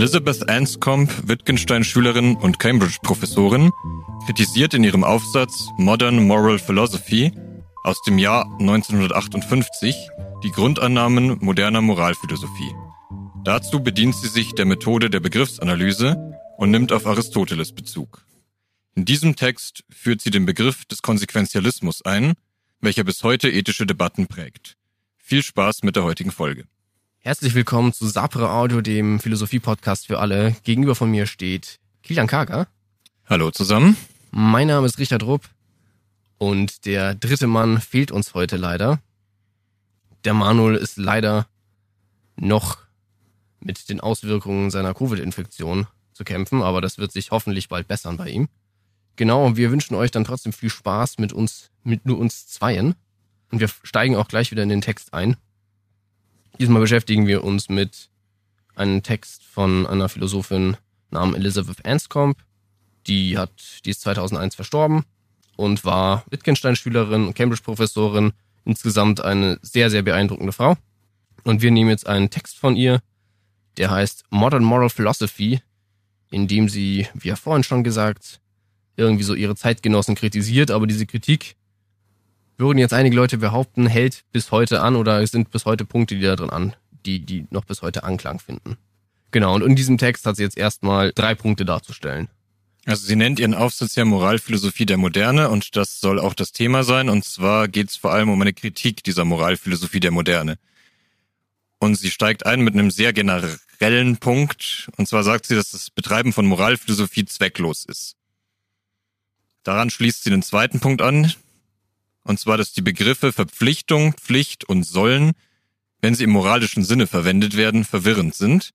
Elizabeth Anscombe, Wittgenstein-Schülerin und Cambridge-Professorin, kritisiert in ihrem Aufsatz Modern Moral Philosophy aus dem Jahr 1958 die Grundannahmen moderner Moralphilosophie. Dazu bedient sie sich der Methode der Begriffsanalyse und nimmt auf Aristoteles Bezug. In diesem Text führt sie den Begriff des Konsequenzialismus ein, welcher bis heute ethische Debatten prägt. Viel Spaß mit der heutigen Folge. Herzlich willkommen zu Sapre Audio, dem Philosophie-Podcast für alle. Gegenüber von mir steht Kilian Kager. Hallo zusammen. Mein Name ist Richard Rupp und der dritte Mann fehlt uns heute leider. Der Manuel ist leider noch mit den Auswirkungen seiner Covid-Infektion zu kämpfen, aber das wird sich hoffentlich bald bessern bei ihm. Genau, und wir wünschen euch dann trotzdem viel Spaß mit uns, mit nur uns Zweien. Und wir steigen auch gleich wieder in den Text ein. Diesmal beschäftigen wir uns mit einem Text von einer Philosophin namens Elizabeth Anscombe. Die hat, die ist 2001 verstorben und war Wittgenstein-Schülerin und Cambridge-Professorin. Insgesamt eine sehr, sehr beeindruckende Frau. Und wir nehmen jetzt einen Text von ihr, der heißt Modern Moral Philosophy, in dem sie, wie ja vorhin schon gesagt, irgendwie so ihre Zeitgenossen kritisiert, aber diese Kritik würden jetzt einige Leute behaupten, hält bis heute an oder es sind bis heute Punkte, die da drin an, die, die noch bis heute Anklang finden. Genau, und in diesem Text hat sie jetzt erstmal drei Punkte darzustellen. Also sie nennt ihren Aufsatz ja Moralphilosophie der Moderne und das soll auch das Thema sein. Und zwar geht es vor allem um eine Kritik dieser Moralphilosophie der Moderne. Und sie steigt ein mit einem sehr generellen Punkt. Und zwar sagt sie, dass das Betreiben von Moralphilosophie zwecklos ist. Daran schließt sie den zweiten Punkt an, und zwar, dass die Begriffe Verpflichtung, Pflicht und Sollen, wenn sie im moralischen Sinne verwendet werden, verwirrend sind.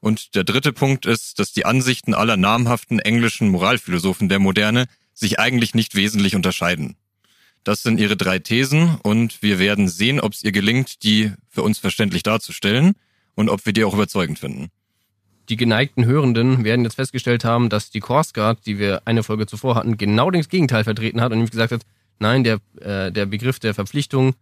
Und der dritte Punkt ist, dass die Ansichten aller namhaften englischen Moralphilosophen der Moderne sich eigentlich nicht wesentlich unterscheiden. Das sind ihre drei Thesen und wir werden sehen, ob es ihr gelingt, die für uns verständlich darzustellen und ob wir die auch überzeugend finden die geneigten Hörenden werden jetzt festgestellt haben, dass die Course Guard, die wir eine Folge zuvor hatten, genau das Gegenteil vertreten hat und nämlich gesagt hat, nein, der, äh, der Begriff der Verpflichtung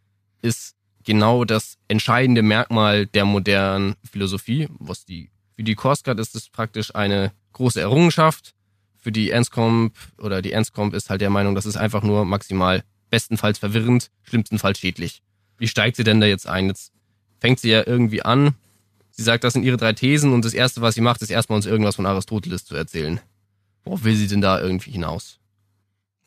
ist genau das entscheidende Merkmal der modernen Philosophie. Was die, für die Guard ist es praktisch eine große Errungenschaft. Für die Anscomp oder die Anscomp ist halt der Meinung, das ist einfach nur maximal bestenfalls verwirrend, schlimmstenfalls schädlich. Wie steigt sie denn da jetzt ein? Jetzt fängt sie ja irgendwie an, Sie sagt, das sind ihre drei Thesen und das Erste, was sie macht, ist erstmal uns irgendwas von Aristoteles zu erzählen. Worauf will sie denn da irgendwie hinaus?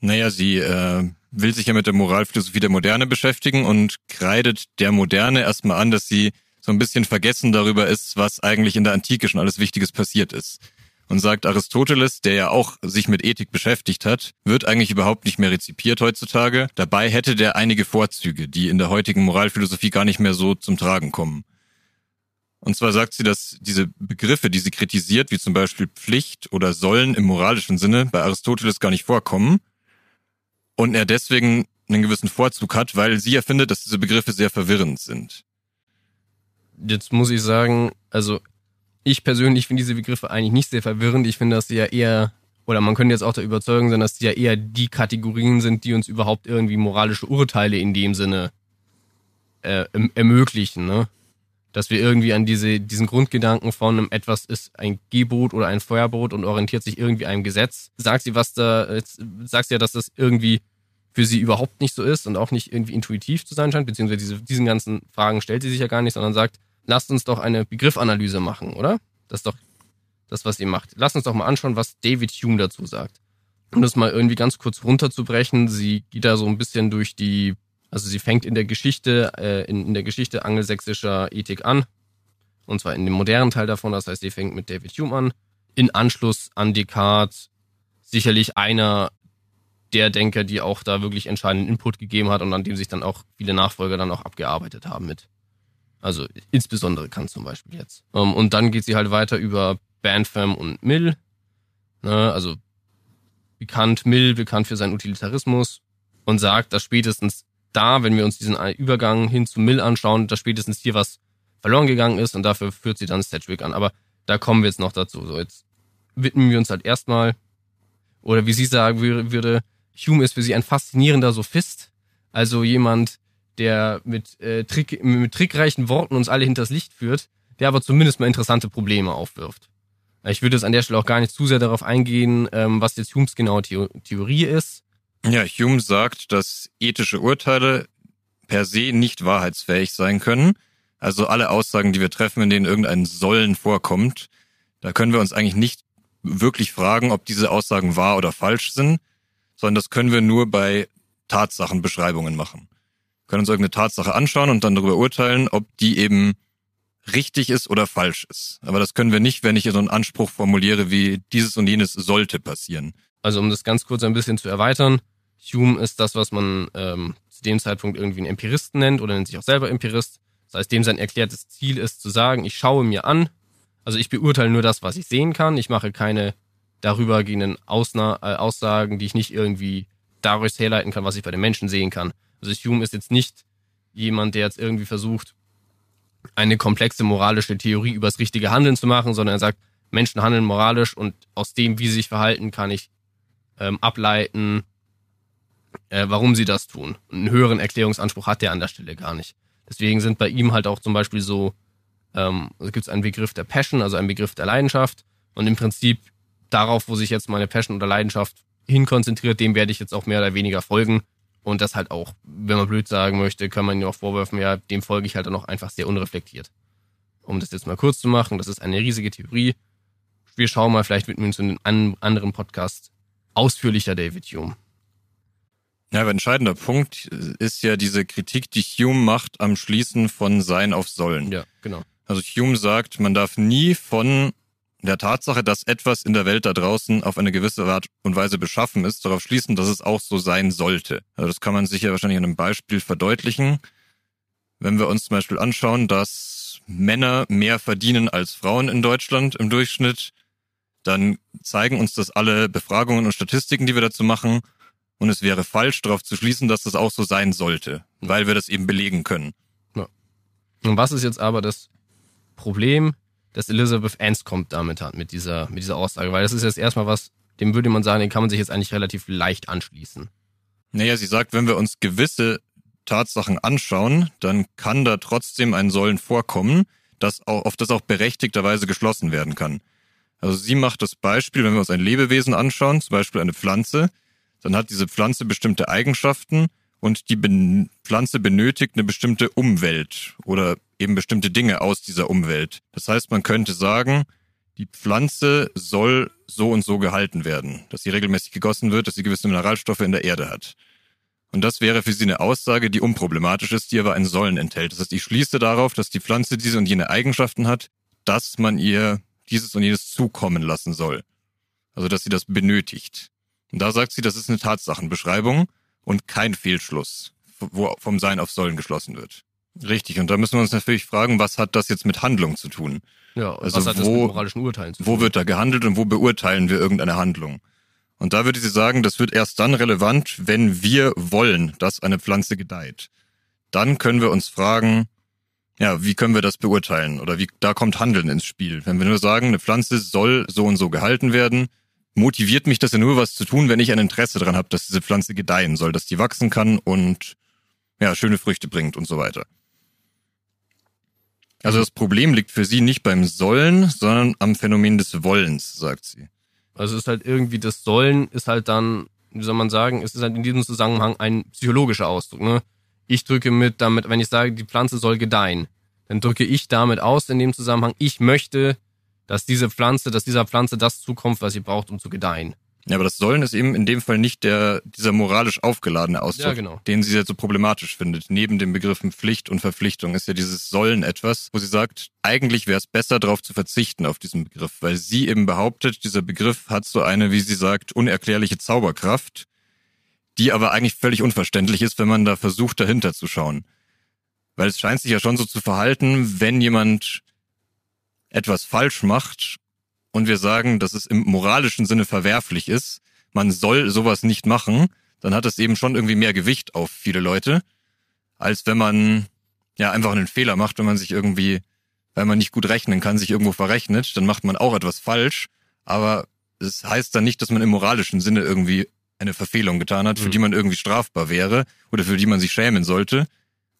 Naja, sie äh, will sich ja mit der Moralphilosophie der Moderne beschäftigen und kreidet der Moderne erstmal an, dass sie so ein bisschen vergessen darüber ist, was eigentlich in der Antike schon alles Wichtiges passiert ist. Und sagt Aristoteles, der ja auch sich mit Ethik beschäftigt hat, wird eigentlich überhaupt nicht mehr rezipiert heutzutage. Dabei hätte der einige Vorzüge, die in der heutigen Moralphilosophie gar nicht mehr so zum Tragen kommen. Und zwar sagt sie, dass diese Begriffe, die sie kritisiert, wie zum Beispiel Pflicht oder Sollen im moralischen Sinne, bei Aristoteles gar nicht vorkommen. Und er deswegen einen gewissen Vorzug hat, weil sie ja findet, dass diese Begriffe sehr verwirrend sind. Jetzt muss ich sagen, also ich persönlich finde diese Begriffe eigentlich nicht sehr verwirrend. Ich finde, dass sie ja eher, oder man könnte jetzt auch der Überzeugung sein, dass sie ja eher die Kategorien sind, die uns überhaupt irgendwie moralische Urteile in dem Sinne äh, ermöglichen. Ne? dass wir irgendwie an diese, diesen Grundgedanken von einem etwas ist ein Gebot oder ein Feuerbot und orientiert sich irgendwie einem Gesetz. Sagt sie, was da, sagt sie ja, dass das irgendwie für sie überhaupt nicht so ist und auch nicht irgendwie intuitiv zu sein scheint, beziehungsweise diese, diesen ganzen Fragen stellt sie sich ja gar nicht, sondern sagt, lasst uns doch eine Begriffanalyse machen, oder? Das ist doch das, was sie macht. Lasst uns doch mal anschauen, was David Hume dazu sagt. Um das mal irgendwie ganz kurz runterzubrechen, sie geht da so ein bisschen durch die also sie fängt in der Geschichte, äh, in, in der Geschichte angelsächsischer Ethik an. Und zwar in dem modernen Teil davon. Das heißt, sie fängt mit David Hume an. In Anschluss an Descartes sicherlich einer der Denker, die auch da wirklich entscheidenden Input gegeben hat und an dem sich dann auch viele Nachfolger dann auch abgearbeitet haben mit. Also insbesondere Kant zum Beispiel jetzt. Ähm, und dann geht sie halt weiter über Bantham und Mill. Ne, also bekannt Mill, bekannt für seinen Utilitarismus und sagt, dass spätestens da, wenn wir uns diesen Übergang hin zu Mill anschauen, dass spätestens hier was verloren gegangen ist und dafür führt sie dann Sedgwick an. Aber da kommen wir jetzt noch dazu. So, jetzt widmen wir uns halt erstmal, oder wie sie sagen würde, Hume ist für sie ein faszinierender Sophist. Also jemand, der mit, äh, Trick, mit trickreichen Worten uns alle hinters Licht führt, der aber zumindest mal interessante Probleme aufwirft. Ich würde jetzt an der Stelle auch gar nicht zu sehr darauf eingehen, ähm, was jetzt Humes genaue The Theorie ist. Ja, Hume sagt, dass ethische Urteile per se nicht wahrheitsfähig sein können. Also alle Aussagen, die wir treffen, in denen irgendein Sollen vorkommt, da können wir uns eigentlich nicht wirklich fragen, ob diese Aussagen wahr oder falsch sind, sondern das können wir nur bei Tatsachenbeschreibungen machen. Wir können uns irgendeine Tatsache anschauen und dann darüber urteilen, ob die eben richtig ist oder falsch ist. Aber das können wir nicht, wenn ich so einen Anspruch formuliere wie dieses und jenes sollte passieren. Also um das ganz kurz ein bisschen zu erweitern, Hume ist das, was man ähm, zu dem Zeitpunkt irgendwie einen Empiristen nennt oder nennt sich auch selber Empirist. Das heißt, dem sein erklärtes Ziel ist zu sagen, ich schaue mir an, also ich beurteile nur das, was ich sehen kann. Ich mache keine darübergehenden Ausna äh, Aussagen, die ich nicht irgendwie daraus herleiten kann, was ich bei den Menschen sehen kann. Also Hume ist jetzt nicht jemand, der jetzt irgendwie versucht, eine komplexe moralische Theorie über das richtige Handeln zu machen, sondern er sagt, Menschen handeln moralisch und aus dem, wie sie sich verhalten, kann ich ähm, ableiten, äh, warum sie das tun. Und einen höheren Erklärungsanspruch hat er an der Stelle gar nicht. Deswegen sind bei ihm halt auch zum Beispiel so, ähm, also gibt es einen Begriff der Passion, also einen Begriff der Leidenschaft. Und im Prinzip darauf, wo sich jetzt meine Passion oder Leidenschaft hinkonzentriert, dem werde ich jetzt auch mehr oder weniger folgen. Und das halt auch, wenn man blöd sagen möchte, kann man ihm auch vorwerfen, ja, dem folge ich halt dann auch einfach sehr unreflektiert. Um das jetzt mal kurz zu machen, das ist eine riesige Theorie. Wir schauen mal, vielleicht widmen wir uns in einem anderen Podcast ausführlicher David Hume. Ja, aber entscheidender Punkt ist ja diese Kritik, die Hume macht am Schließen von Sein auf Sollen. Ja, genau. Also Hume sagt, man darf nie von der Tatsache, dass etwas in der Welt da draußen auf eine gewisse Art und Weise beschaffen ist, darauf schließen, dass es auch so sein sollte. Also das kann man sich ja wahrscheinlich an einem Beispiel verdeutlichen. Wenn wir uns zum Beispiel anschauen, dass Männer mehr verdienen als Frauen in Deutschland im Durchschnitt, dann zeigen uns das alle Befragungen und Statistiken, die wir dazu machen. Und es wäre falsch, darauf zu schließen, dass das auch so sein sollte, weil wir das eben belegen können. Ja. Und was ist jetzt aber das Problem, das Elizabeth kommt damit hat, mit dieser, mit dieser Aussage? Weil das ist jetzt erstmal was, dem würde man sagen, den kann man sich jetzt eigentlich relativ leicht anschließen. Naja, sie sagt, wenn wir uns gewisse Tatsachen anschauen, dann kann da trotzdem ein Sollen vorkommen, das auch, auf das auch berechtigterweise geschlossen werden kann. Also sie macht das Beispiel, wenn wir uns ein Lebewesen anschauen, zum Beispiel eine Pflanze, dann hat diese Pflanze bestimmte Eigenschaften und die ben Pflanze benötigt eine bestimmte Umwelt oder eben bestimmte Dinge aus dieser Umwelt. Das heißt, man könnte sagen, die Pflanze soll so und so gehalten werden, dass sie regelmäßig gegossen wird, dass sie gewisse Mineralstoffe in der Erde hat. Und das wäre für sie eine Aussage, die unproblematisch ist, die aber ein Sollen enthält. Das heißt, ich schließe darauf, dass die Pflanze diese und jene Eigenschaften hat, dass man ihr dieses und jenes zukommen lassen soll. Also, dass sie das benötigt. Und da sagt sie, das ist eine Tatsachenbeschreibung und kein Fehlschluss, wo vom Sein auf Sollen geschlossen wird. Richtig, und da müssen wir uns natürlich fragen, was hat das jetzt mit Handlung zu tun? Ja, also was hat wo, das mit moralischen Urteilen zu tun? Wo wird da gehandelt und wo beurteilen wir irgendeine Handlung? Und da würde sie sagen, das wird erst dann relevant, wenn wir wollen, dass eine Pflanze gedeiht. Dann können wir uns fragen, ja, wie können wir das beurteilen? Oder wie, da kommt Handeln ins Spiel. Wenn wir nur sagen, eine Pflanze soll so und so gehalten werden, motiviert mich das ja nur was zu tun, wenn ich ein Interesse daran habe, dass diese Pflanze gedeihen soll, dass die wachsen kann und ja, schöne Früchte bringt und so weiter. Also das Problem liegt für sie nicht beim Sollen, sondern am Phänomen des Wollens, sagt sie. Also es ist halt irgendwie, das Sollen ist halt dann, wie soll man sagen, es ist halt in diesem Zusammenhang ein psychologischer Ausdruck. Ne? Ich drücke mit damit, wenn ich sage, die Pflanze soll gedeihen, dann drücke ich damit aus in dem Zusammenhang, ich möchte, dass diese Pflanze, dass dieser Pflanze das zukommt, was sie braucht, um zu gedeihen. Ja, aber das Sollen ist eben in dem Fall nicht der, dieser moralisch aufgeladene Ausdruck, ja, genau. den sie jetzt so problematisch findet. Neben den Begriffen Pflicht und Verpflichtung ist ja dieses Sollen etwas, wo sie sagt, eigentlich wäre es besser, darauf zu verzichten auf diesen Begriff, weil sie eben behauptet, dieser Begriff hat so eine, wie sie sagt, unerklärliche Zauberkraft, die aber eigentlich völlig unverständlich ist, wenn man da versucht, dahinter zu schauen. Weil es scheint sich ja schon so zu verhalten, wenn jemand etwas falsch macht und wir sagen, dass es im moralischen Sinne verwerflich ist, man soll sowas nicht machen, dann hat es eben schon irgendwie mehr Gewicht auf viele Leute, als wenn man ja einfach einen Fehler macht, wenn man sich irgendwie, weil man nicht gut rechnen kann, sich irgendwo verrechnet, dann macht man auch etwas falsch, aber es heißt dann nicht, dass man im moralischen Sinne irgendwie eine Verfehlung getan hat, für mhm. die man irgendwie strafbar wäre oder für die man sich schämen sollte,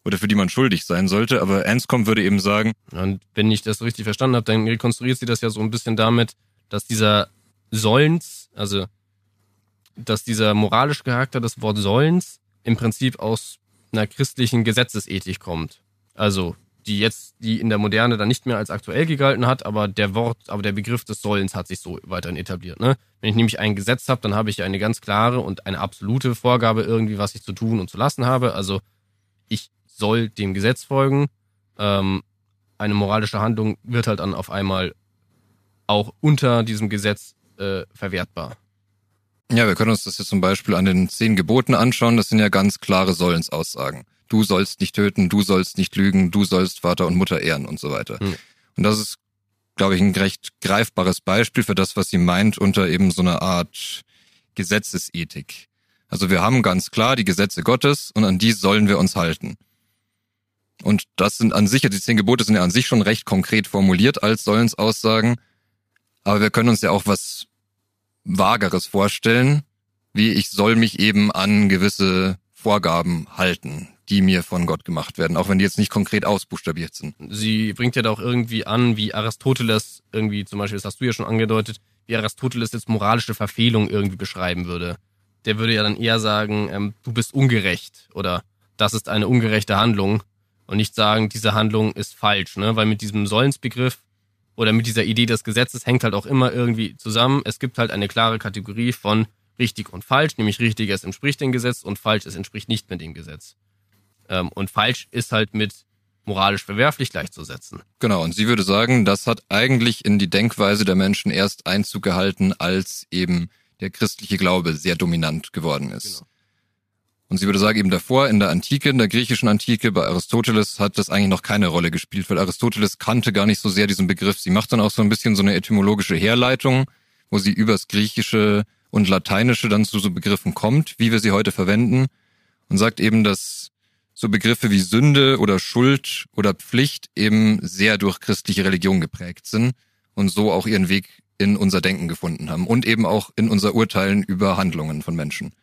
oder für die man schuldig sein sollte. Aber Anscombe würde eben sagen. Und wenn ich das richtig verstanden habe, dann rekonstruiert sie das ja so ein bisschen damit, dass dieser Sollens, also dass dieser moralische Charakter des Wort Sollens im Prinzip aus einer christlichen Gesetzesethik kommt. Also die jetzt, die in der Moderne dann nicht mehr als aktuell gegalten hat, aber der Wort, aber der Begriff des Sollens hat sich so weiterhin etabliert. Ne? Wenn ich nämlich ein Gesetz habe, dann habe ich eine ganz klare und eine absolute Vorgabe irgendwie, was ich zu tun und zu lassen habe. Also soll dem Gesetz folgen. Ähm, eine moralische Handlung wird halt dann auf einmal auch unter diesem Gesetz äh, verwertbar. Ja, wir können uns das jetzt zum Beispiel an den zehn Geboten anschauen. Das sind ja ganz klare Sollensaussagen. Du sollst nicht töten, du sollst nicht lügen, du sollst Vater und Mutter ehren und so weiter. Hm. Und das ist, glaube ich, ein recht greifbares Beispiel für das, was sie meint unter eben so einer Art Gesetzesethik. Also wir haben ganz klar die Gesetze Gottes und an die sollen wir uns halten. Und das sind an sich, die zehn Gebote sind ja an sich schon recht konkret formuliert als Sollensaussagen. Aber wir können uns ja auch was Vageres vorstellen, wie ich soll mich eben an gewisse Vorgaben halten, die mir von Gott gemacht werden, auch wenn die jetzt nicht konkret ausbuchstabiert sind. Sie bringt ja da auch irgendwie an, wie Aristoteles irgendwie, zum Beispiel, das hast du ja schon angedeutet, wie Aristoteles jetzt moralische Verfehlung irgendwie beschreiben würde. Der würde ja dann eher sagen, ähm, du bist ungerecht oder das ist eine ungerechte Handlung und nicht sagen, diese Handlung ist falsch, ne? Weil mit diesem Sollensbegriff oder mit dieser Idee des Gesetzes hängt halt auch immer irgendwie zusammen. Es gibt halt eine klare Kategorie von richtig und falsch, nämlich richtig, es entspricht dem Gesetz und falsch, es entspricht nicht mehr dem Gesetz. Ähm, und falsch ist halt mit moralisch verwerflich gleichzusetzen. Genau, und sie würde sagen, das hat eigentlich in die Denkweise der Menschen erst Einzug gehalten, als eben der christliche Glaube sehr dominant geworden ist. Genau. Und sie würde sagen, eben davor in der Antike, in der griechischen Antike, bei Aristoteles hat das eigentlich noch keine Rolle gespielt, weil Aristoteles kannte gar nicht so sehr diesen Begriff. Sie macht dann auch so ein bisschen so eine etymologische Herleitung, wo sie übers Griechische und Lateinische dann zu so Begriffen kommt, wie wir sie heute verwenden, und sagt eben, dass so Begriffe wie Sünde oder Schuld oder Pflicht eben sehr durch christliche Religion geprägt sind und so auch ihren Weg in unser Denken gefunden haben und eben auch in unser Urteilen über Handlungen von Menschen.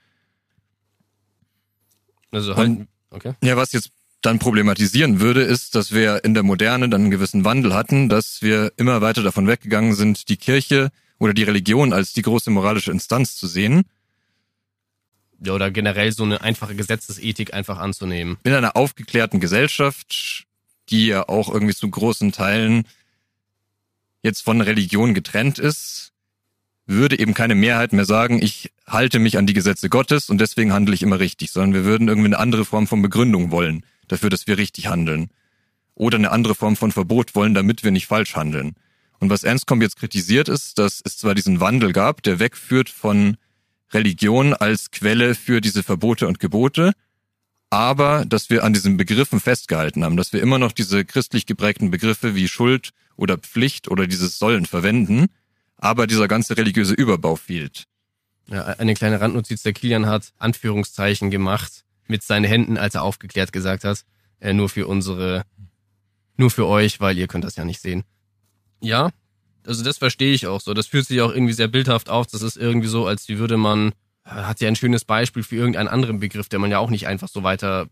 Also halt, okay. Ja, was jetzt dann problematisieren würde, ist, dass wir in der Moderne dann einen gewissen Wandel hatten, dass wir immer weiter davon weggegangen sind, die Kirche oder die Religion als die große moralische Instanz zu sehen. Ja, oder generell so eine einfache Gesetzesethik einfach anzunehmen. In einer aufgeklärten Gesellschaft, die ja auch irgendwie zu großen Teilen jetzt von Religion getrennt ist, würde eben keine Mehrheit mehr sagen, ich halte mich an die Gesetze Gottes und deswegen handle ich immer richtig, sondern wir würden irgendwie eine andere Form von Begründung wollen dafür, dass wir richtig handeln. Oder eine andere Form von Verbot wollen, damit wir nicht falsch handeln. Und was Ernstcom jetzt kritisiert ist, dass es zwar diesen Wandel gab, der wegführt von Religion als Quelle für diese Verbote und Gebote, aber dass wir an diesen Begriffen festgehalten haben, dass wir immer noch diese christlich geprägten Begriffe wie Schuld oder Pflicht oder dieses Sollen verwenden, aber dieser ganze religiöse Überbau fehlt. Ja, eine kleine Randnotiz, der Kilian hat Anführungszeichen gemacht mit seinen Händen, als er aufgeklärt gesagt hat, äh, nur für unsere, nur für euch, weil ihr könnt das ja nicht sehen. Ja, also das verstehe ich auch so. Das fühlt sich auch irgendwie sehr bildhaft auf. Das ist irgendwie so, als wie würde man, hat ja ein schönes Beispiel für irgendeinen anderen Begriff, der man ja auch nicht einfach so weiter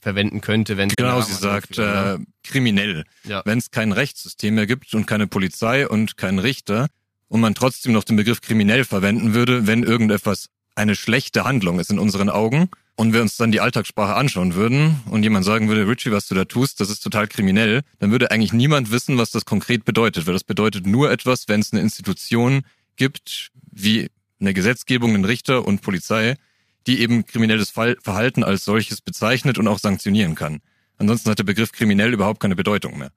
verwenden könnte, wenn genau sie sagt äh, kriminell. Ja. Wenn es kein Rechtssystem mehr gibt und keine Polizei und keinen Richter, und man trotzdem noch den Begriff kriminell verwenden würde, wenn irgendetwas eine schlechte Handlung ist in unseren Augen und wir uns dann die Alltagssprache anschauen würden und jemand sagen würde, Richie, was du da tust, das ist total kriminell, dann würde eigentlich niemand wissen, was das konkret bedeutet, weil das bedeutet nur etwas, wenn es eine Institution gibt, wie eine Gesetzgebung, einen Richter und Polizei, die eben kriminelles Verhalten als solches bezeichnet und auch sanktionieren kann. Ansonsten hat der Begriff kriminell überhaupt keine Bedeutung mehr.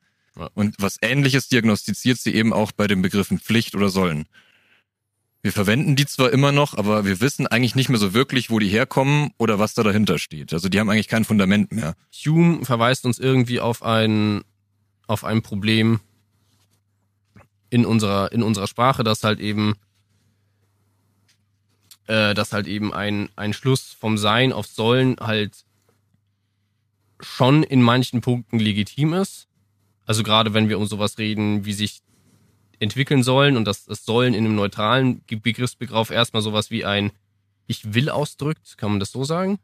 Und was ähnliches diagnostiziert sie eben auch bei den Begriffen Pflicht oder Sollen. Wir verwenden die zwar immer noch, aber wir wissen eigentlich nicht mehr so wirklich, wo die herkommen oder was da dahinter steht. Also die haben eigentlich kein Fundament mehr. Hume verweist uns irgendwie auf ein, auf ein Problem in unserer, in unserer Sprache, dass halt eben, äh, dass halt eben ein, ein Schluss vom Sein auf Sollen halt schon in manchen Punkten legitim ist, also gerade wenn wir um sowas reden, wie sich entwickeln sollen und das, das sollen in einem neutralen Begriffsbegriff erstmal sowas wie ein Ich will ausdrückt, kann man das so sagen?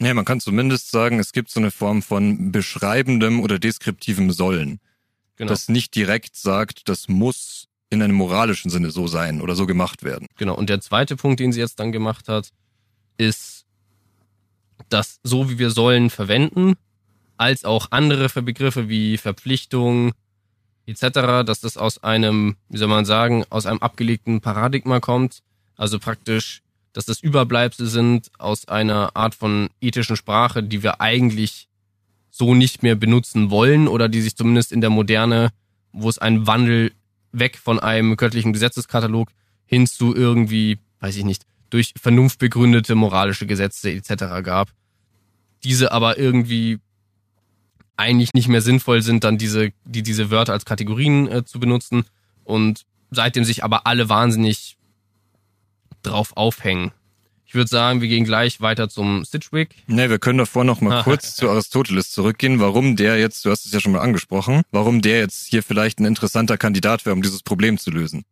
Ja, man kann zumindest sagen, es gibt so eine Form von beschreibendem oder deskriptivem Sollen. Genau. Das nicht direkt sagt, das muss in einem moralischen Sinne so sein oder so gemacht werden. Genau. Und der zweite Punkt, den sie jetzt dann gemacht hat, ist, dass so wie wir sollen verwenden, als auch andere Begriffe wie Verpflichtung etc., dass das aus einem, wie soll man sagen, aus einem abgelegten Paradigma kommt. Also praktisch, dass das Überbleibsel sind aus einer Art von ethischen Sprache, die wir eigentlich so nicht mehr benutzen wollen oder die sich zumindest in der Moderne, wo es einen Wandel weg von einem göttlichen Gesetzeskatalog hin zu irgendwie, weiß ich nicht, durch Vernunft begründete moralische Gesetze etc. gab. Diese aber irgendwie eigentlich nicht mehr sinnvoll sind, dann diese, die, diese Wörter als Kategorien äh, zu benutzen und seitdem sich aber alle wahnsinnig drauf aufhängen. Ich würde sagen, wir gehen gleich weiter zum Stitchwick. Nee, wir können davor noch mal kurz zu Aristoteles zurückgehen, warum der jetzt, du hast es ja schon mal angesprochen, warum der jetzt hier vielleicht ein interessanter Kandidat wäre, um dieses Problem zu lösen.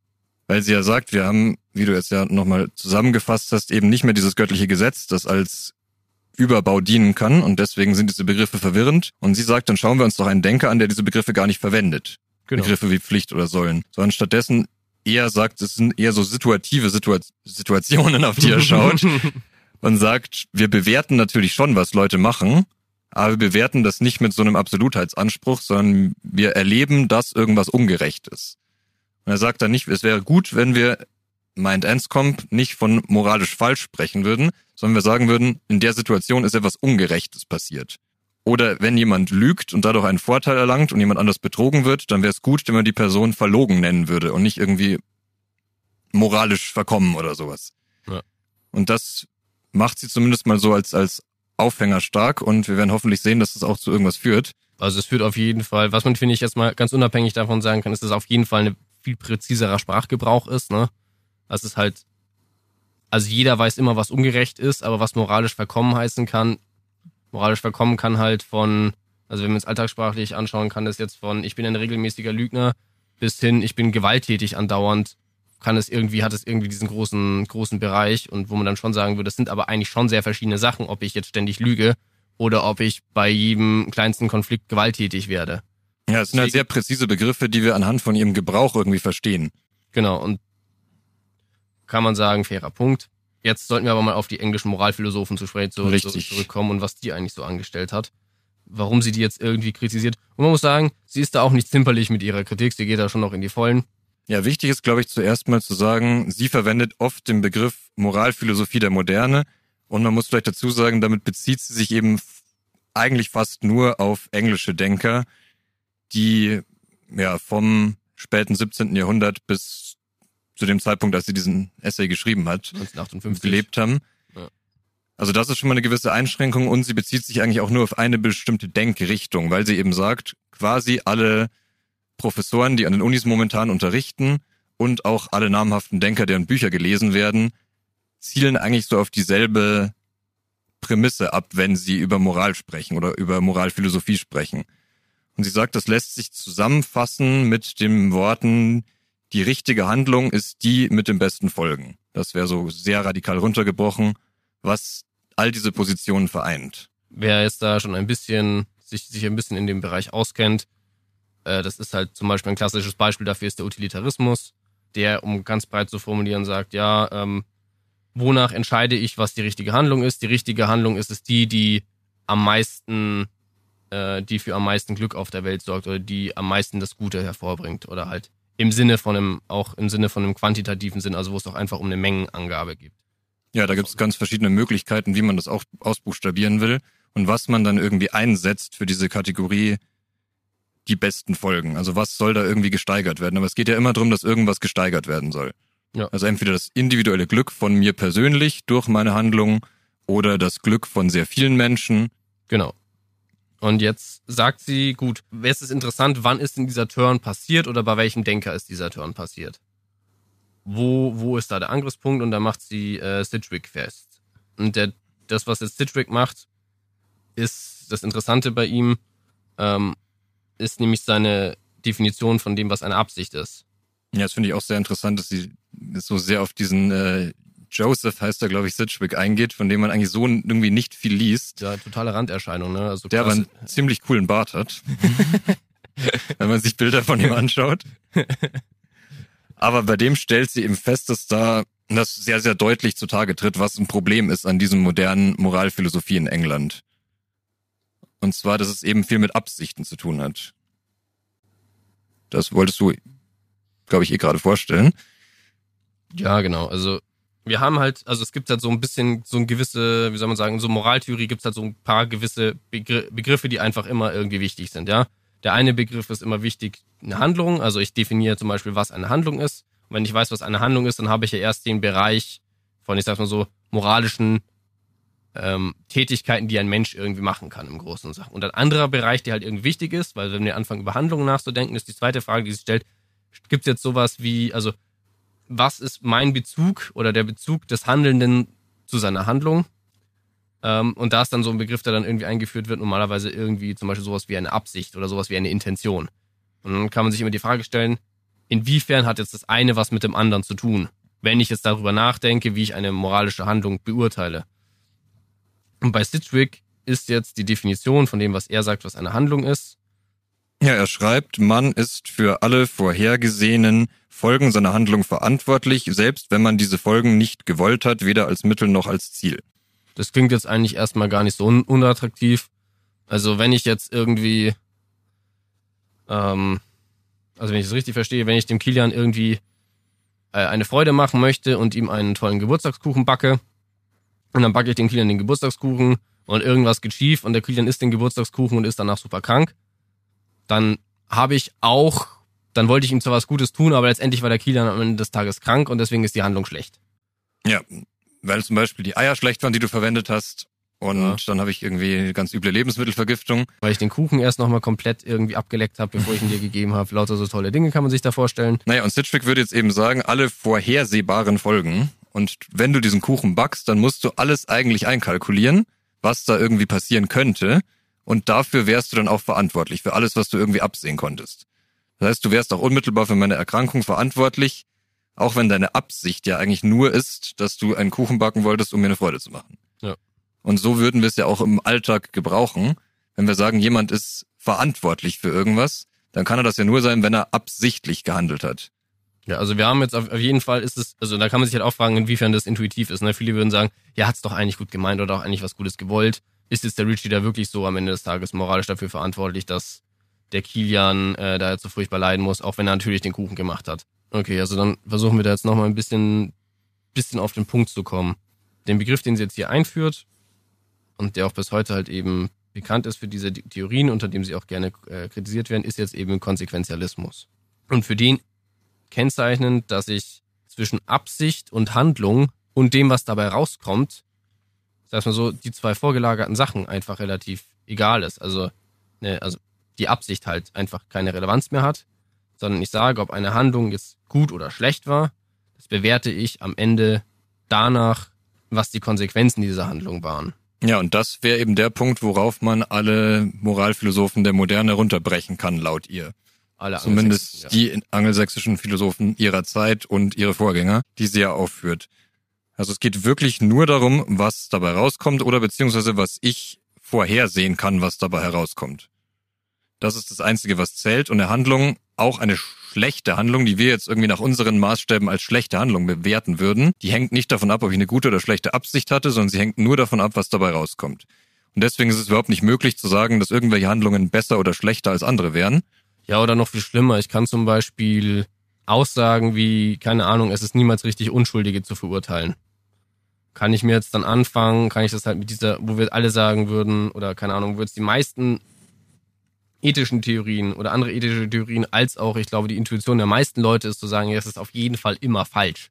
Weil sie ja sagt, wir haben, wie du jetzt ja nochmal zusammengefasst hast, eben nicht mehr dieses göttliche Gesetz, das als Überbau dienen kann und deswegen sind diese Begriffe verwirrend. Und sie sagt, dann schauen wir uns doch einen Denker an, der diese Begriffe gar nicht verwendet. Genau. Begriffe wie Pflicht oder Sollen, sondern stattdessen eher sagt, es sind eher so situative Situa Situationen, auf die er schaut und sagt, wir bewerten natürlich schon, was Leute machen, aber wir bewerten das nicht mit so einem Absolutheitsanspruch, sondern wir erleben, dass irgendwas ungerecht ist. Und er sagt dann nicht, es wäre gut, wenn wir Mind Anscomp nicht von moralisch falsch sprechen würden, sondern wir sagen würden, in der Situation ist etwas Ungerechtes passiert. Oder wenn jemand lügt und dadurch einen Vorteil erlangt und jemand anders betrogen wird, dann wäre es gut, wenn man die Person verlogen nennen würde und nicht irgendwie moralisch verkommen oder sowas. Ja. Und das macht sie zumindest mal so als, als Aufhänger stark und wir werden hoffentlich sehen, dass es das auch zu irgendwas führt. Also es führt auf jeden Fall, was man finde ich jetzt mal ganz unabhängig davon sagen kann, ist, dass es auf jeden Fall eine viel präziserer Sprachgebrauch ist, ne? Das ist halt, also jeder weiß immer, was ungerecht ist, aber was moralisch verkommen heißen kann, moralisch verkommen kann halt von, also wenn man es alltagssprachlich anschauen kann, das jetzt von, ich bin ein regelmäßiger Lügner bis hin, ich bin gewalttätig andauernd, kann es irgendwie, hat es irgendwie diesen großen, großen Bereich und wo man dann schon sagen würde, das sind aber eigentlich schon sehr verschiedene Sachen, ob ich jetzt ständig lüge oder ob ich bei jedem kleinsten Konflikt gewalttätig werde. Ja, es sind halt sehr präzise Begriffe, die wir anhand von ihrem Gebrauch irgendwie verstehen. Genau, und kann man sagen, fairer Punkt. Jetzt sollten wir aber mal auf die englischen Moralphilosophen zu sprechen zu, zu, zurückkommen und was die eigentlich so angestellt hat. Warum sie die jetzt irgendwie kritisiert. Und man muss sagen, sie ist da auch nicht zimperlich mit ihrer Kritik, sie geht da schon noch in die Vollen. Ja, wichtig ist, glaube ich, zuerst mal zu sagen, sie verwendet oft den Begriff Moralphilosophie der Moderne und man muss vielleicht dazu sagen, damit bezieht sie sich eben eigentlich fast nur auf englische Denker, die ja vom späten 17. Jahrhundert bis zu dem Zeitpunkt, als sie diesen Essay geschrieben hat, 1958. gelebt haben. Ja. Also das ist schon mal eine gewisse Einschränkung und sie bezieht sich eigentlich auch nur auf eine bestimmte Denkrichtung, weil sie eben sagt, quasi alle Professoren, die an den Unis momentan unterrichten und auch alle namhaften Denker, deren Bücher gelesen werden, zielen eigentlich so auf dieselbe Prämisse ab, wenn sie über Moral sprechen oder über Moralphilosophie sprechen. Und sie sagt, das lässt sich zusammenfassen mit den Worten, die richtige Handlung ist die mit den besten Folgen. Das wäre so sehr radikal runtergebrochen, was all diese Positionen vereint. Wer jetzt da schon ein bisschen, sich, sich ein bisschen in dem Bereich auskennt, äh, das ist halt zum Beispiel ein klassisches Beispiel dafür ist der Utilitarismus, der, um ganz breit zu formulieren, sagt, ja, ähm, wonach entscheide ich, was die richtige Handlung ist? Die richtige Handlung ist es die, die am meisten, äh, die für am meisten Glück auf der Welt sorgt oder die am meisten das Gute hervorbringt oder halt im Sinne von einem, auch im Sinne von einem quantitativen Sinn, also wo es auch einfach um eine Mengenangabe gibt. Ja, da gibt es ganz verschiedene Möglichkeiten, wie man das auch ausbuchstabieren will und was man dann irgendwie einsetzt für diese Kategorie die besten Folgen. Also was soll da irgendwie gesteigert werden? Aber es geht ja immer darum, dass irgendwas gesteigert werden soll. Ja. Also entweder das individuelle Glück von mir persönlich durch meine Handlung oder das Glück von sehr vielen Menschen. Genau. Und jetzt sagt sie, gut, es ist interessant, wann ist denn dieser Turn passiert oder bei welchem Denker ist dieser Turn passiert? Wo, wo ist da der Angriffspunkt? Und da macht sie äh, Sidgwick fest. Und der, das, was jetzt Sidgwick macht, ist das Interessante bei ihm, ähm, ist nämlich seine Definition von dem, was eine Absicht ist. Ja, das finde ich auch sehr interessant, dass sie so sehr auf diesen äh, Joseph heißt er, glaube ich, Sidgwick eingeht, von dem man eigentlich so irgendwie nicht viel liest. Ja, totale Randerscheinung, ne? Also der aber einen ziemlich coolen Bart hat. Wenn man sich Bilder von ihm anschaut. Aber bei dem stellt sie eben fest, dass da das sehr, sehr deutlich zutage tritt, was ein Problem ist an diesem modernen Moralphilosophie in England. Und zwar, dass es eben viel mit Absichten zu tun hat. Das wolltest du, glaube ich, eh gerade vorstellen. Ja, genau. Also wir haben halt, also es gibt halt so ein bisschen so ein gewisse, wie soll man sagen, so Moraltheorie gibt es halt so ein paar gewisse Begriffe, die einfach immer irgendwie wichtig sind, ja. Der eine Begriff ist immer wichtig, eine Handlung. Also ich definiere zum Beispiel, was eine Handlung ist. Und wenn ich weiß, was eine Handlung ist, dann habe ich ja erst den Bereich von, ich sag mal so, moralischen ähm, Tätigkeiten, die ein Mensch irgendwie machen kann im Großen und Sachen. Und ein anderer Bereich, der halt irgendwie wichtig ist, weil wenn wir anfangen, über Handlungen nachzudenken, ist die zweite Frage, die sich stellt, gibt es jetzt sowas wie, also was ist mein Bezug oder der Bezug des Handelnden zu seiner Handlung? Ähm, und da ist dann so ein Begriff, der dann irgendwie eingeführt wird, normalerweise irgendwie zum Beispiel sowas wie eine Absicht oder sowas wie eine Intention. Und dann kann man sich immer die Frage stellen, inwiefern hat jetzt das eine was mit dem anderen zu tun? Wenn ich jetzt darüber nachdenke, wie ich eine moralische Handlung beurteile. Und bei Sidgwick ist jetzt die Definition von dem, was er sagt, was eine Handlung ist. Ja, er schreibt, man ist für alle vorhergesehenen Folgen seiner Handlung verantwortlich, selbst wenn man diese Folgen nicht gewollt hat, weder als Mittel noch als Ziel. Das klingt jetzt eigentlich erstmal gar nicht so un unattraktiv. Also wenn ich jetzt irgendwie, ähm, also wenn ich es richtig verstehe, wenn ich dem Kilian irgendwie äh, eine Freude machen möchte und ihm einen tollen Geburtstagskuchen backe, und dann backe ich dem Kilian den Geburtstagskuchen und irgendwas geht schief und der Kilian isst den Geburtstagskuchen und ist danach super krank, dann habe ich auch, dann wollte ich ihm zwar was Gutes tun, aber letztendlich war der Kilian am Ende des Tages krank und deswegen ist die Handlung schlecht. Ja, weil zum Beispiel die Eier schlecht waren, die du verwendet hast. Und ja. dann habe ich irgendwie ganz üble Lebensmittelvergiftung. Weil ich den Kuchen erst nochmal komplett irgendwie abgeleckt habe, bevor ich ihn dir gegeben habe. Lauter so tolle Dinge kann man sich da vorstellen. Naja, und Sidgwick würde jetzt eben sagen, alle vorhersehbaren Folgen. Und wenn du diesen Kuchen backst, dann musst du alles eigentlich einkalkulieren, was da irgendwie passieren könnte. Und dafür wärst du dann auch verantwortlich, für alles, was du irgendwie absehen konntest. Das heißt, du wärst auch unmittelbar für meine Erkrankung verantwortlich, auch wenn deine Absicht ja eigentlich nur ist, dass du einen Kuchen backen wolltest, um mir eine Freude zu machen. Ja. Und so würden wir es ja auch im Alltag gebrauchen. Wenn wir sagen, jemand ist verantwortlich für irgendwas, dann kann er das ja nur sein, wenn er absichtlich gehandelt hat. Ja, also wir haben jetzt auf, jeden Fall ist es, also da kann man sich halt auch fragen, inwiefern das intuitiv ist. Ne? Viele würden sagen, ja, hat's doch eigentlich gut gemeint oder auch eigentlich was Gutes gewollt. Ist jetzt der Richie da wirklich so am Ende des Tages moralisch dafür verantwortlich, dass der Kilian äh, da jetzt so furchtbar leiden muss, auch wenn er natürlich den Kuchen gemacht hat? Okay, also dann versuchen wir da jetzt nochmal ein bisschen, bisschen auf den Punkt zu kommen. Den Begriff, den sie jetzt hier einführt und der auch bis heute halt eben bekannt ist für diese Theorien, unter dem sie auch gerne äh, kritisiert werden, ist jetzt eben Konsequenzialismus. Und für den kennzeichnend, dass ich zwischen Absicht und Handlung und dem, was dabei rauskommt, sag mal so, die zwei vorgelagerten Sachen einfach relativ egal ist. Also, ne, also die Absicht halt einfach keine Relevanz mehr hat sondern ich sage, ob eine Handlung jetzt gut oder schlecht war. Das bewerte ich am Ende danach, was die Konsequenzen dieser Handlung waren. Ja, und das wäre eben der Punkt, worauf man alle Moralphilosophen der Moderne runterbrechen kann, laut ihr. Alle Zumindest ja. die angelsächsischen Philosophen ihrer Zeit und ihre Vorgänger, die sie ja aufführt. Also es geht wirklich nur darum, was dabei rauskommt oder beziehungsweise was ich vorhersehen kann, was dabei herauskommt. Das ist das Einzige, was zählt. Und eine Handlung, auch eine schlechte Handlung, die wir jetzt irgendwie nach unseren Maßstäben als schlechte Handlung bewerten würden, die hängt nicht davon ab, ob ich eine gute oder schlechte Absicht hatte, sondern sie hängt nur davon ab, was dabei rauskommt. Und deswegen ist es überhaupt nicht möglich zu sagen, dass irgendwelche Handlungen besser oder schlechter als andere wären. Ja, oder noch viel schlimmer. Ich kann zum Beispiel Aussagen wie, keine Ahnung, es ist niemals richtig, Unschuldige zu verurteilen. Kann ich mir jetzt dann anfangen, kann ich das halt mit dieser, wo wir alle sagen würden, oder keine Ahnung, wo jetzt die meisten ethischen Theorien oder andere ethische Theorien, als auch, ich glaube, die Intuition der meisten Leute ist zu sagen, ja, es ist auf jeden Fall immer falsch.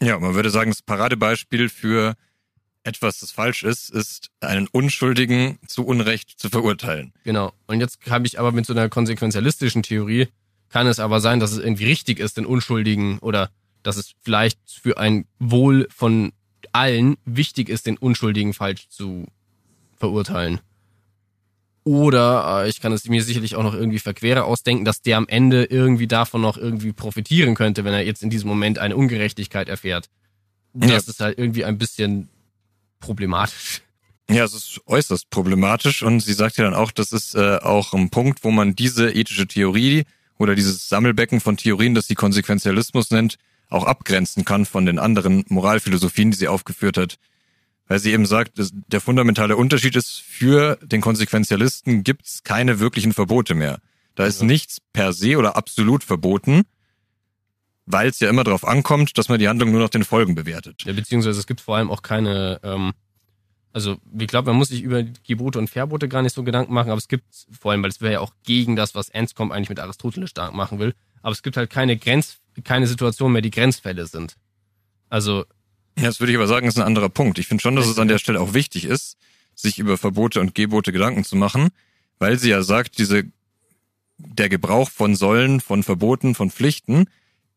Ja, man würde sagen, das Paradebeispiel für etwas, das falsch ist, ist einen Unschuldigen zu Unrecht zu verurteilen. Genau. Und jetzt habe ich aber mit so einer konsequenzialistischen Theorie, kann es aber sein, dass es irgendwie richtig ist, den Unschuldigen oder dass es vielleicht für ein Wohl von allen wichtig ist, den Unschuldigen falsch zu verurteilen. Oder äh, ich kann es mir sicherlich auch noch irgendwie verquere ausdenken, dass der am Ende irgendwie davon noch irgendwie profitieren könnte, wenn er jetzt in diesem Moment eine Ungerechtigkeit erfährt. Das ja. ist halt irgendwie ein bisschen problematisch. Ja, es ist äußerst problematisch und sie sagt ja dann auch, das ist äh, auch ein Punkt, wo man diese ethische Theorie oder dieses Sammelbecken von Theorien, das sie Konsequenzialismus nennt, auch abgrenzen kann von den anderen Moralphilosophien, die sie aufgeführt hat. Weil sie eben sagt, der fundamentale Unterschied ist, für den Konsequenzialisten gibt's keine wirklichen Verbote mehr. Da ist ja. nichts per se oder absolut verboten, weil es ja immer darauf ankommt, dass man die Handlung nur nach den Folgen bewertet. Ja, beziehungsweise es gibt vor allem auch keine, ähm, also ich glaube, man muss sich über Gebote und Verbote gar nicht so Gedanken machen, aber es gibt vor allem, weil es wäre ja auch gegen das, was Enscom eigentlich mit Aristoteles stark machen will, aber es gibt halt keine Grenz, keine Situation mehr, die Grenzfälle sind. Also. Ja, das würde ich aber sagen, ist ein anderer Punkt. Ich finde schon, dass es an der Stelle auch wichtig ist, sich über Verbote und Gebote Gedanken zu machen, weil sie ja sagt, diese, der Gebrauch von Sollen, von Verboten, von Pflichten,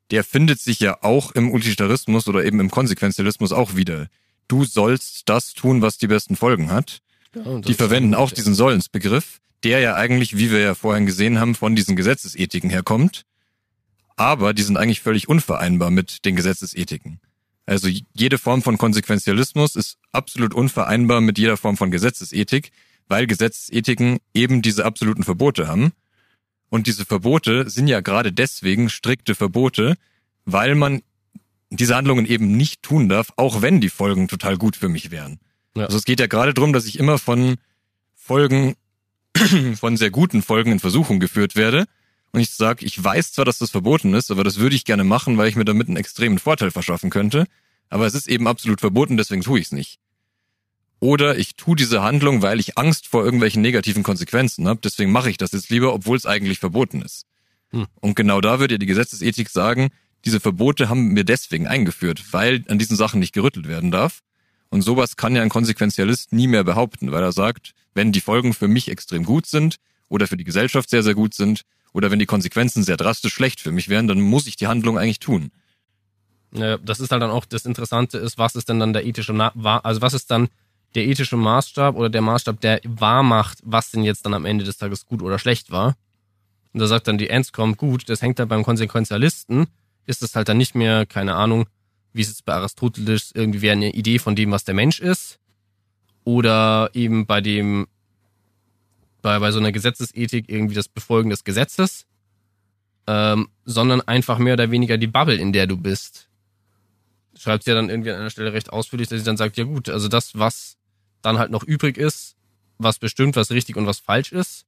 der findet sich ja auch im Utilitarismus oder eben im Konsequenzialismus auch wieder. Du sollst das tun, was die besten Folgen hat. Ja, die verwenden auch diesen Sollensbegriff, der ja eigentlich, wie wir ja vorhin gesehen haben, von diesen Gesetzesethiken herkommt. Aber die sind eigentlich völlig unvereinbar mit den Gesetzesethiken. Also jede Form von Konsequenzialismus ist absolut unvereinbar mit jeder Form von Gesetzesethik, weil Gesetzesethiken eben diese absoluten Verbote haben. Und diese Verbote sind ja gerade deswegen strikte Verbote, weil man diese Handlungen eben nicht tun darf, auch wenn die Folgen total gut für mich wären. Ja. Also es geht ja gerade darum, dass ich immer von Folgen, von sehr guten Folgen in Versuchung geführt werde. Und ich sage, ich weiß zwar, dass das verboten ist, aber das würde ich gerne machen, weil ich mir damit einen extremen Vorteil verschaffen könnte. Aber es ist eben absolut verboten, deswegen tue ich es nicht. Oder ich tue diese Handlung, weil ich Angst vor irgendwelchen negativen Konsequenzen habe. Deswegen mache ich das jetzt lieber, obwohl es eigentlich verboten ist. Hm. Und genau da würde ja die Gesetzesethik sagen, diese Verbote haben wir deswegen eingeführt, weil an diesen Sachen nicht gerüttelt werden darf. Und sowas kann ja ein Konsequenzialist nie mehr behaupten, weil er sagt, wenn die Folgen für mich extrem gut sind oder für die Gesellschaft sehr, sehr gut sind oder wenn die Konsequenzen sehr drastisch schlecht für mich wären, dann muss ich die Handlung eigentlich tun. Ja, das ist halt dann auch das Interessante ist, was ist denn dann der ethische, also was ist dann der ethische Maßstab oder der Maßstab, der wahr macht, was denn jetzt dann am Ende des Tages gut oder schlecht war. Und da sagt dann die Enscom, gut, das hängt dann beim Konsequenzialisten, ist es halt dann nicht mehr, keine Ahnung, wie es jetzt bei Aristoteles irgendwie wäre eine Idee von dem, was der Mensch ist. Oder eben bei dem, bei, bei so einer Gesetzesethik irgendwie das Befolgen des Gesetzes. Ähm, sondern einfach mehr oder weniger die Bubble, in der du bist. Schreibt sie ja dann irgendwie an einer Stelle recht ausführlich, dass sie dann sagt, ja gut, also das, was dann halt noch übrig ist, was bestimmt, was richtig und was falsch ist,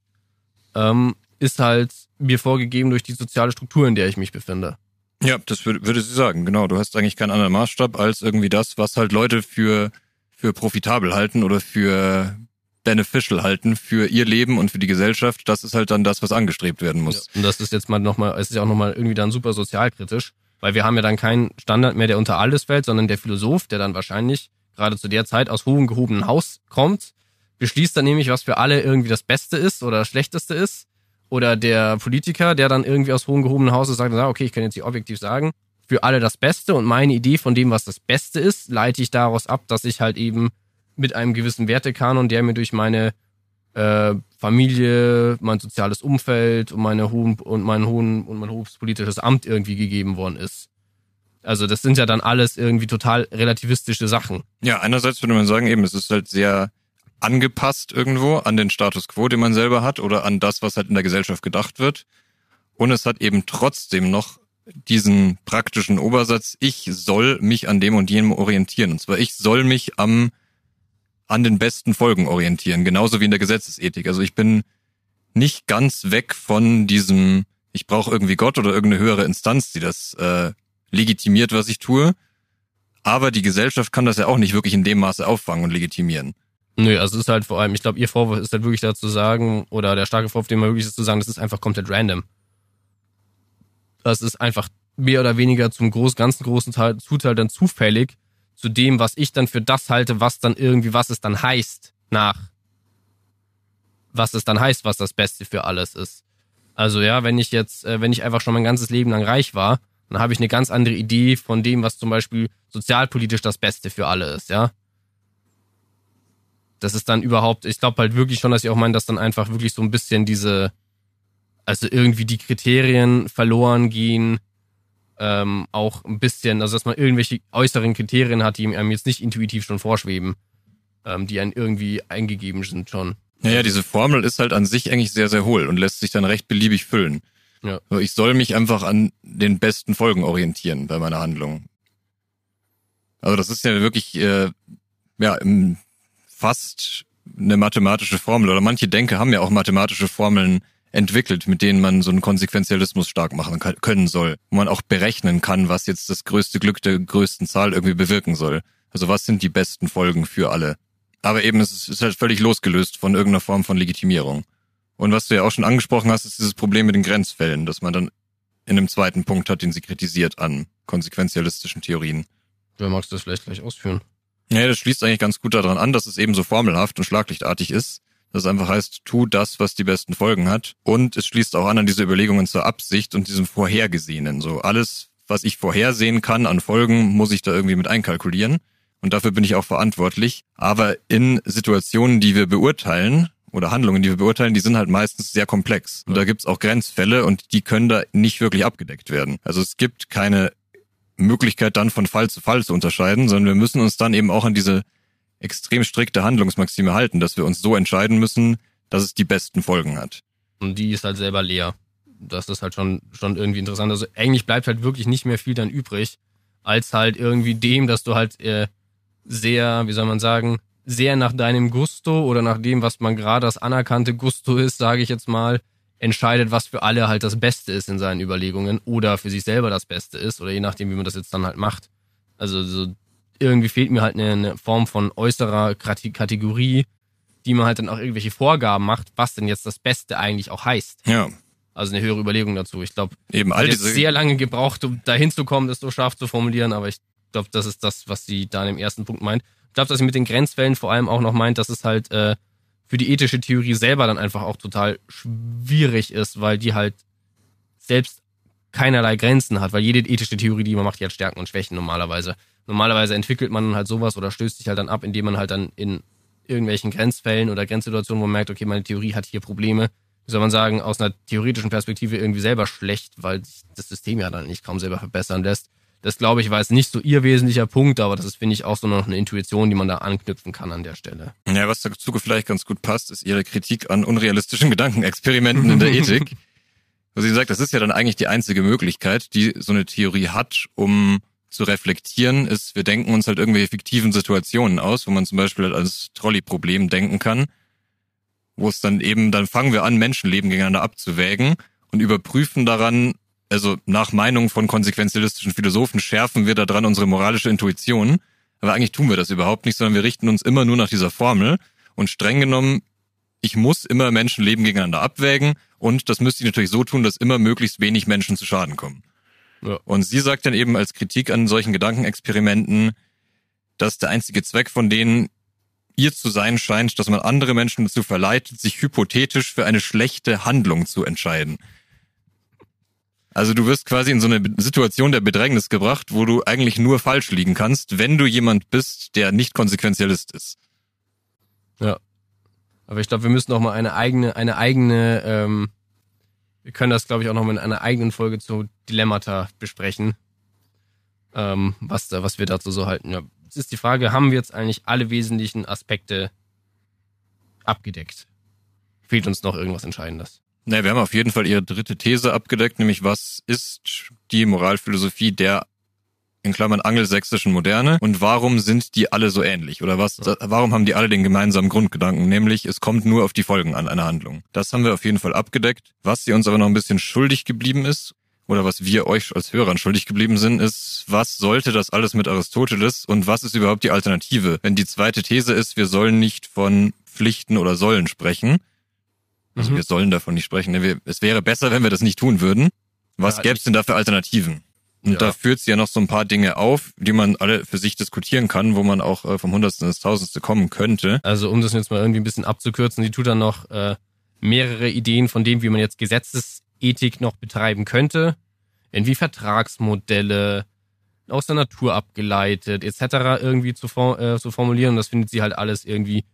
ähm, ist halt mir vorgegeben durch die soziale Struktur, in der ich mich befinde. Ja, das würde, würde sie sagen, genau. Du hast eigentlich keinen anderen Maßstab als irgendwie das, was halt Leute für, für profitabel halten oder für beneficial halten für ihr Leben und für die Gesellschaft. Das ist halt dann das, was angestrebt werden muss. Ja, und das ist jetzt mal nochmal, es ist ja auch nochmal irgendwie dann super sozialkritisch, weil wir haben ja dann keinen Standard mehr, der unter alles fällt, sondern der Philosoph, der dann wahrscheinlich gerade zu der Zeit aus hohem gehobenen Haus kommt, beschließt dann nämlich, was für alle irgendwie das Beste ist oder das Schlechteste ist. Oder der Politiker, der dann irgendwie aus hohem gehobenen Haus sagt, okay, ich kann jetzt hier objektiv sagen, für alle das Beste und meine Idee von dem, was das Beste ist, leite ich daraus ab, dass ich halt eben mit einem gewissen Wertekanon, der mir durch meine äh, Familie, mein soziales Umfeld und meine hohen und mein hohen und mein hohes politisches Amt irgendwie gegeben worden ist. Also das sind ja dann alles irgendwie total relativistische Sachen. Ja, einerseits würde man sagen, eben, es ist halt sehr angepasst irgendwo an den Status quo, den man selber hat oder an das, was halt in der Gesellschaft gedacht wird. Und es hat eben trotzdem noch diesen praktischen Obersatz, ich soll mich an dem und jenem orientieren. Und zwar ich soll mich am, an den besten Folgen orientieren, genauso wie in der Gesetzesethik. Also ich bin nicht ganz weg von diesem, ich brauche irgendwie Gott oder irgendeine höhere Instanz, die das äh, legitimiert, was ich tue. Aber die Gesellschaft kann das ja auch nicht wirklich in dem Maße auffangen und legitimieren. Nö, also es ist halt vor allem, ich glaube, ihr Vorwurf ist halt wirklich dazu sagen, oder der starke Vorwurf, den man wirklich ist zu sagen, das ist einfach komplett random. Das ist einfach mehr oder weniger zum groß, ganzen großen Teil, Zuteil dann zufällig zu dem, was ich dann für das halte, was dann irgendwie, was es dann heißt, nach. Was es dann heißt, was das Beste für alles ist. Also ja, wenn ich jetzt, äh, wenn ich einfach schon mein ganzes Leben lang reich war, dann habe ich eine ganz andere Idee von dem, was zum Beispiel sozialpolitisch das Beste für alle ist, ja. Das ist dann überhaupt, ich glaube halt wirklich schon, dass ich auch meine, dass dann einfach wirklich so ein bisschen diese, also irgendwie die Kriterien verloren gehen, ähm, auch ein bisschen, also dass man irgendwelche äußeren Kriterien hat, die einem jetzt nicht intuitiv schon vorschweben, ähm, die einen irgendwie eingegeben sind schon. Naja, diese Formel ist halt an sich eigentlich sehr, sehr hohl und lässt sich dann recht beliebig füllen. Ja. Ich soll mich einfach an den besten Folgen orientieren bei meiner Handlung. Also das ist ja wirklich äh, ja fast eine mathematische Formel oder manche Denke haben ja auch mathematische Formeln entwickelt, mit denen man so einen Konsequenzialismus stark machen können soll, wo man auch berechnen kann, was jetzt das größte Glück der größten Zahl irgendwie bewirken soll. Also was sind die besten Folgen für alle? Aber eben es ist halt völlig losgelöst von irgendeiner Form von Legitimierung. Und was du ja auch schon angesprochen hast, ist dieses Problem mit den Grenzfällen, dass man dann in einem zweiten Punkt hat, den sie kritisiert an konsequenzialistischen Theorien. Wer magst du das vielleicht gleich ausführen? Ja, das schließt eigentlich ganz gut daran an, dass es eben so formelhaft und schlaglichtartig ist. Das einfach heißt, tu das, was die besten Folgen hat. Und es schließt auch an an diese Überlegungen zur Absicht und diesem Vorhergesehenen. So alles, was ich vorhersehen kann an Folgen, muss ich da irgendwie mit einkalkulieren. Und dafür bin ich auch verantwortlich. Aber in Situationen, die wir beurteilen, oder Handlungen, die wir beurteilen, die sind halt meistens sehr komplex. Und da gibt's auch Grenzfälle und die können da nicht wirklich abgedeckt werden. Also es gibt keine Möglichkeit dann von Fall zu Fall zu unterscheiden, sondern wir müssen uns dann eben auch an diese extrem strikte Handlungsmaxime halten, dass wir uns so entscheiden müssen, dass es die besten Folgen hat. Und die ist halt selber leer. Das ist halt schon, schon irgendwie interessant. Also eigentlich bleibt halt wirklich nicht mehr viel dann übrig, als halt irgendwie dem, dass du halt äh, sehr, wie soll man sagen, sehr nach deinem Gusto oder nach dem, was man gerade als anerkannte Gusto ist, sage ich jetzt mal, entscheidet, was für alle halt das Beste ist in seinen Überlegungen oder für sich selber das Beste ist oder je nachdem, wie man das jetzt dann halt macht. Also so irgendwie fehlt mir halt eine, eine Form von äußerer Kategorie, die man halt dann auch irgendwelche Vorgaben macht, was denn jetzt das Beste eigentlich auch heißt. Ja. Also eine höhere Überlegung dazu. Ich glaube, eben all diese sehr lange gebraucht, um dahin zu kommen, das so scharf zu formulieren, aber ich glaube, das ist das, was sie da im ersten Punkt meint. Ich glaube, dass sie mit den Grenzfällen vor allem auch noch meint, dass es halt äh, für die ethische Theorie selber dann einfach auch total schwierig ist, weil die halt selbst keinerlei Grenzen hat, weil jede ethische Theorie, die man macht, die hat Stärken und Schwächen normalerweise. Normalerweise entwickelt man halt sowas oder stößt sich halt dann ab, indem man halt dann in irgendwelchen Grenzfällen oder Grenzsituationen, wo man merkt, okay, meine Theorie hat hier Probleme, wie soll man sagen, aus einer theoretischen Perspektive irgendwie selber schlecht, weil sich das System ja dann nicht kaum selber verbessern lässt. Das glaube ich war jetzt nicht so ihr wesentlicher Punkt, aber das ist, finde ich, auch so noch eine Intuition, die man da anknüpfen kann an der Stelle. Ja, was dazu vielleicht ganz gut passt, ist ihre Kritik an unrealistischen Gedankenexperimenten in der Ethik. Wo sie sagt, das ist ja dann eigentlich die einzige Möglichkeit, die so eine Theorie hat, um zu reflektieren, ist, wir denken uns halt irgendwelche fiktiven Situationen aus, wo man zum Beispiel halt als Trolley-Problem denken kann, wo es dann eben, dann fangen wir an, Menschenleben gegeneinander abzuwägen und überprüfen daran, also nach Meinung von konsequenzialistischen Philosophen schärfen wir daran unsere moralische Intuition. Aber eigentlich tun wir das überhaupt nicht, sondern wir richten uns immer nur nach dieser Formel. Und streng genommen, ich muss immer Menschenleben gegeneinander abwägen. Und das müsste ich natürlich so tun, dass immer möglichst wenig Menschen zu Schaden kommen. Und sie sagt dann eben als Kritik an solchen Gedankenexperimenten, dass der einzige Zweck von denen ihr zu sein scheint, dass man andere Menschen dazu verleitet, sich hypothetisch für eine schlechte Handlung zu entscheiden. Also du wirst quasi in so eine Situation der Bedrängnis gebracht, wo du eigentlich nur falsch liegen kannst, wenn du jemand bist, der nicht Konsequenzialist ist. Ja. Aber ich glaube, wir müssen auch mal eine eigene, eine eigene, ähm, wir können das, glaube ich, auch noch mal in einer eigenen Folge zu Dilemmata besprechen. Ähm, was da, was wir dazu so halten. Ja. Jetzt ist die Frage, haben wir jetzt eigentlich alle wesentlichen Aspekte abgedeckt? Fehlt uns noch irgendwas Entscheidendes? Ne, wir haben auf jeden Fall ihre dritte These abgedeckt, nämlich was ist die Moralphilosophie der in Klammern angelsächsischen Moderne und warum sind die alle so ähnlich oder was warum haben die alle den gemeinsamen Grundgedanken nämlich es kommt nur auf die Folgen an einer Handlung das haben wir auf jeden Fall abgedeckt was sie uns aber noch ein bisschen schuldig geblieben ist oder was wir euch als Hörern schuldig geblieben sind ist was sollte das alles mit Aristoteles und was ist überhaupt die Alternative wenn die zweite These ist wir sollen nicht von Pflichten oder sollen sprechen also mhm. wir sollen davon nicht sprechen. Ne? es wäre besser, wenn wir das nicht tun würden. Was ja, gäbe es denn da für Alternativen? Und ja. da führt sie ja noch so ein paar Dinge auf, die man alle für sich diskutieren kann, wo man auch äh, vom Hundertsten ins Tausendste kommen könnte. Also um das jetzt mal irgendwie ein bisschen abzukürzen, die tut dann noch äh, mehrere Ideen von dem, wie man jetzt Gesetzesethik noch betreiben könnte, irgendwie Vertragsmodelle aus der Natur abgeleitet etc. irgendwie zu, äh, zu formulieren. Und das findet sie halt alles irgendwie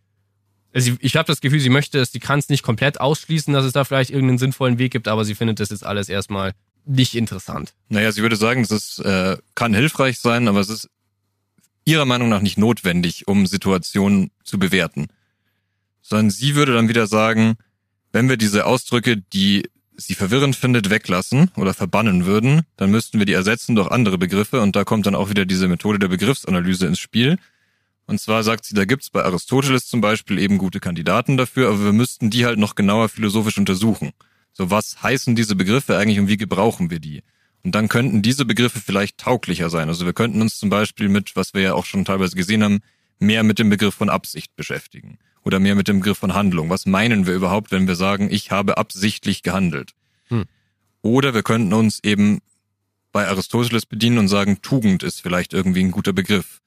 also ich habe das Gefühl, sie möchte es, sie kann es nicht komplett ausschließen, dass es da vielleicht irgendeinen sinnvollen Weg gibt, aber sie findet das jetzt alles erstmal nicht interessant. Naja, sie würde sagen, es ist, äh, kann hilfreich sein, aber es ist ihrer Meinung nach nicht notwendig, um Situationen zu bewerten. Sondern sie würde dann wieder sagen, wenn wir diese Ausdrücke, die sie verwirrend findet, weglassen oder verbannen würden, dann müssten wir die ersetzen durch andere Begriffe und da kommt dann auch wieder diese Methode der Begriffsanalyse ins Spiel. Und zwar sagt sie, da gibt's bei Aristoteles zum Beispiel eben gute Kandidaten dafür, aber wir müssten die halt noch genauer philosophisch untersuchen. So, was heißen diese Begriffe eigentlich und wie gebrauchen wir die? Und dann könnten diese Begriffe vielleicht tauglicher sein. Also wir könnten uns zum Beispiel mit, was wir ja auch schon teilweise gesehen haben, mehr mit dem Begriff von Absicht beschäftigen. Oder mehr mit dem Begriff von Handlung. Was meinen wir überhaupt, wenn wir sagen, ich habe absichtlich gehandelt? Hm. Oder wir könnten uns eben bei Aristoteles bedienen und sagen, Tugend ist vielleicht irgendwie ein guter Begriff.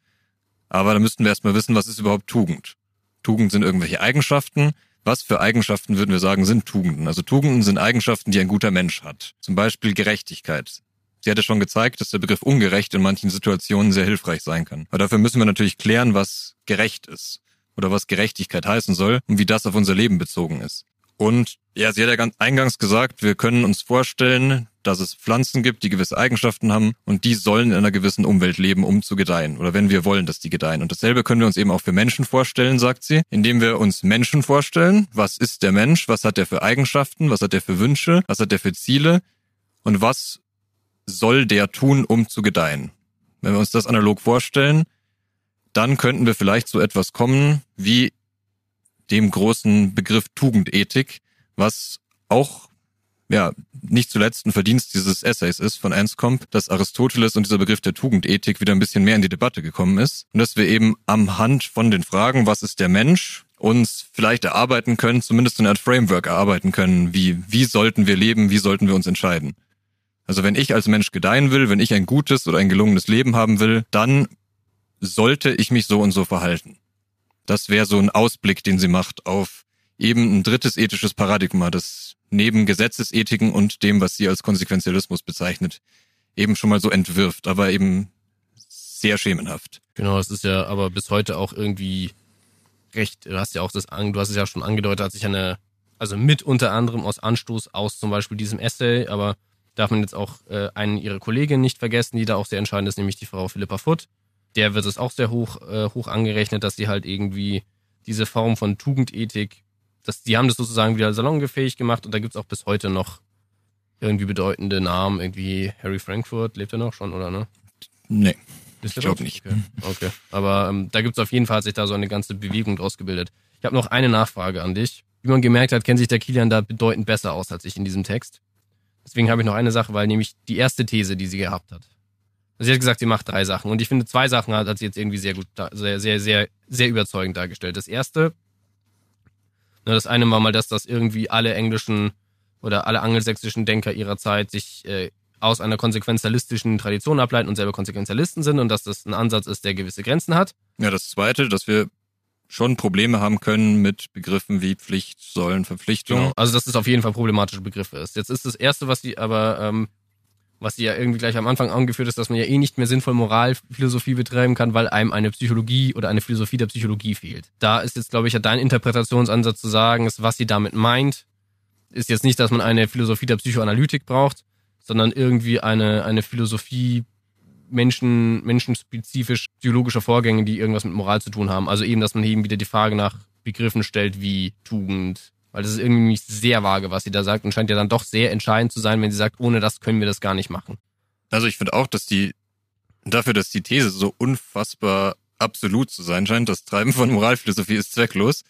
Aber da müssten wir erstmal wissen, was ist überhaupt Tugend? Tugend sind irgendwelche Eigenschaften. Was für Eigenschaften würden wir sagen, sind Tugenden? Also Tugenden sind Eigenschaften, die ein guter Mensch hat. Zum Beispiel Gerechtigkeit. Sie hatte schon gezeigt, dass der Begriff ungerecht in manchen Situationen sehr hilfreich sein kann. Aber dafür müssen wir natürlich klären, was gerecht ist oder was Gerechtigkeit heißen soll und wie das auf unser Leben bezogen ist. Und ja, sie hat ja ganz eingangs gesagt, wir können uns vorstellen, dass es Pflanzen gibt, die gewisse Eigenschaften haben und die sollen in einer gewissen Umwelt leben, um zu gedeihen. Oder wenn wir wollen, dass die gedeihen. Und dasselbe können wir uns eben auch für Menschen vorstellen, sagt sie, indem wir uns Menschen vorstellen. Was ist der Mensch? Was hat er für Eigenschaften? Was hat er für Wünsche? Was hat er für Ziele? Und was soll der tun, um zu gedeihen? Wenn wir uns das analog vorstellen, dann könnten wir vielleicht so etwas kommen wie dem großen Begriff Tugendethik, was auch ja, nicht zuletzt ein Verdienst dieses Essays ist von Anscombe, dass Aristoteles und dieser Begriff der Tugendethik wieder ein bisschen mehr in die Debatte gekommen ist und dass wir eben am Hand von den Fragen, was ist der Mensch, uns vielleicht erarbeiten können, zumindest eine Art Framework erarbeiten können, wie, wie sollten wir leben, wie sollten wir uns entscheiden. Also wenn ich als Mensch gedeihen will, wenn ich ein gutes oder ein gelungenes Leben haben will, dann sollte ich mich so und so verhalten. Das wäre so ein Ausblick, den sie macht auf eben ein drittes ethisches Paradigma, das neben Gesetzesethiken und dem, was sie als Konsequenzialismus bezeichnet, eben schon mal so entwirft, aber eben sehr schemenhaft. Genau, das ist ja aber bis heute auch irgendwie recht, du hast ja auch das, du hast es ja schon angedeutet, hat sich eine, also mit unter anderem aus Anstoß aus zum Beispiel diesem Essay, aber darf man jetzt auch äh, einen ihrer Kolleginnen nicht vergessen, die da auch sehr entscheidend ist, nämlich die Frau Philippa Foot, der wird es auch sehr hoch, äh, hoch angerechnet, dass sie halt irgendwie diese Form von Tugendethik, dass die haben das sozusagen wieder salongefähig gemacht und da gibt's auch bis heute noch irgendwie bedeutende Namen, irgendwie Harry Frankfurt, lebt er noch schon, oder ne? Nee. Ich glaube nicht. Okay. okay. Aber ähm, da gibt's auf jeden Fall hat sich da so eine ganze Bewegung draus gebildet. Ich habe noch eine Nachfrage an dich. Wie man gemerkt hat, kennt sich der Kilian da bedeutend besser aus als ich in diesem Text. Deswegen habe ich noch eine Sache, weil nämlich die erste These, die sie gehabt hat, also sie hat gesagt, sie macht drei Sachen. Und ich finde, zwei Sachen hat, hat sie jetzt irgendwie sehr gut, sehr, sehr, sehr, sehr überzeugend dargestellt. Das erste, das eine war mal, dass das irgendwie alle englischen oder alle angelsächsischen Denker ihrer Zeit sich äh, aus einer konsequenzialistischen Tradition ableiten und selber Konsequenzialisten sind und dass das ein Ansatz ist, der gewisse Grenzen hat. Ja, das zweite, dass wir schon Probleme haben können mit Begriffen wie Pflicht, Sollen, Verpflichtung. Genau. Also dass es auf jeden Fall problematische Begriffe ist. Jetzt ist das erste, was sie aber ähm, was ja irgendwie gleich am Anfang angeführt ist, dass man ja eh nicht mehr sinnvoll Moralphilosophie betreiben kann, weil einem eine Psychologie oder eine Philosophie der Psychologie fehlt. Da ist jetzt, glaube ich, ja dein Interpretationsansatz zu sagen, ist, was sie damit meint, ist jetzt nicht, dass man eine Philosophie der Psychoanalytik braucht, sondern irgendwie eine, eine Philosophie Menschen, menschenspezifisch psychologischer Vorgänge, die irgendwas mit Moral zu tun haben. Also eben, dass man eben wieder die Frage nach Begriffen stellt wie Tugend, weil das ist irgendwie sehr vage, was sie da sagt und scheint ja dann doch sehr entscheidend zu sein, wenn sie sagt, ohne das können wir das gar nicht machen. Also ich finde auch, dass die, dafür, dass die These so unfassbar absolut zu sein scheint, das Treiben von Moralphilosophie ist zwecklos,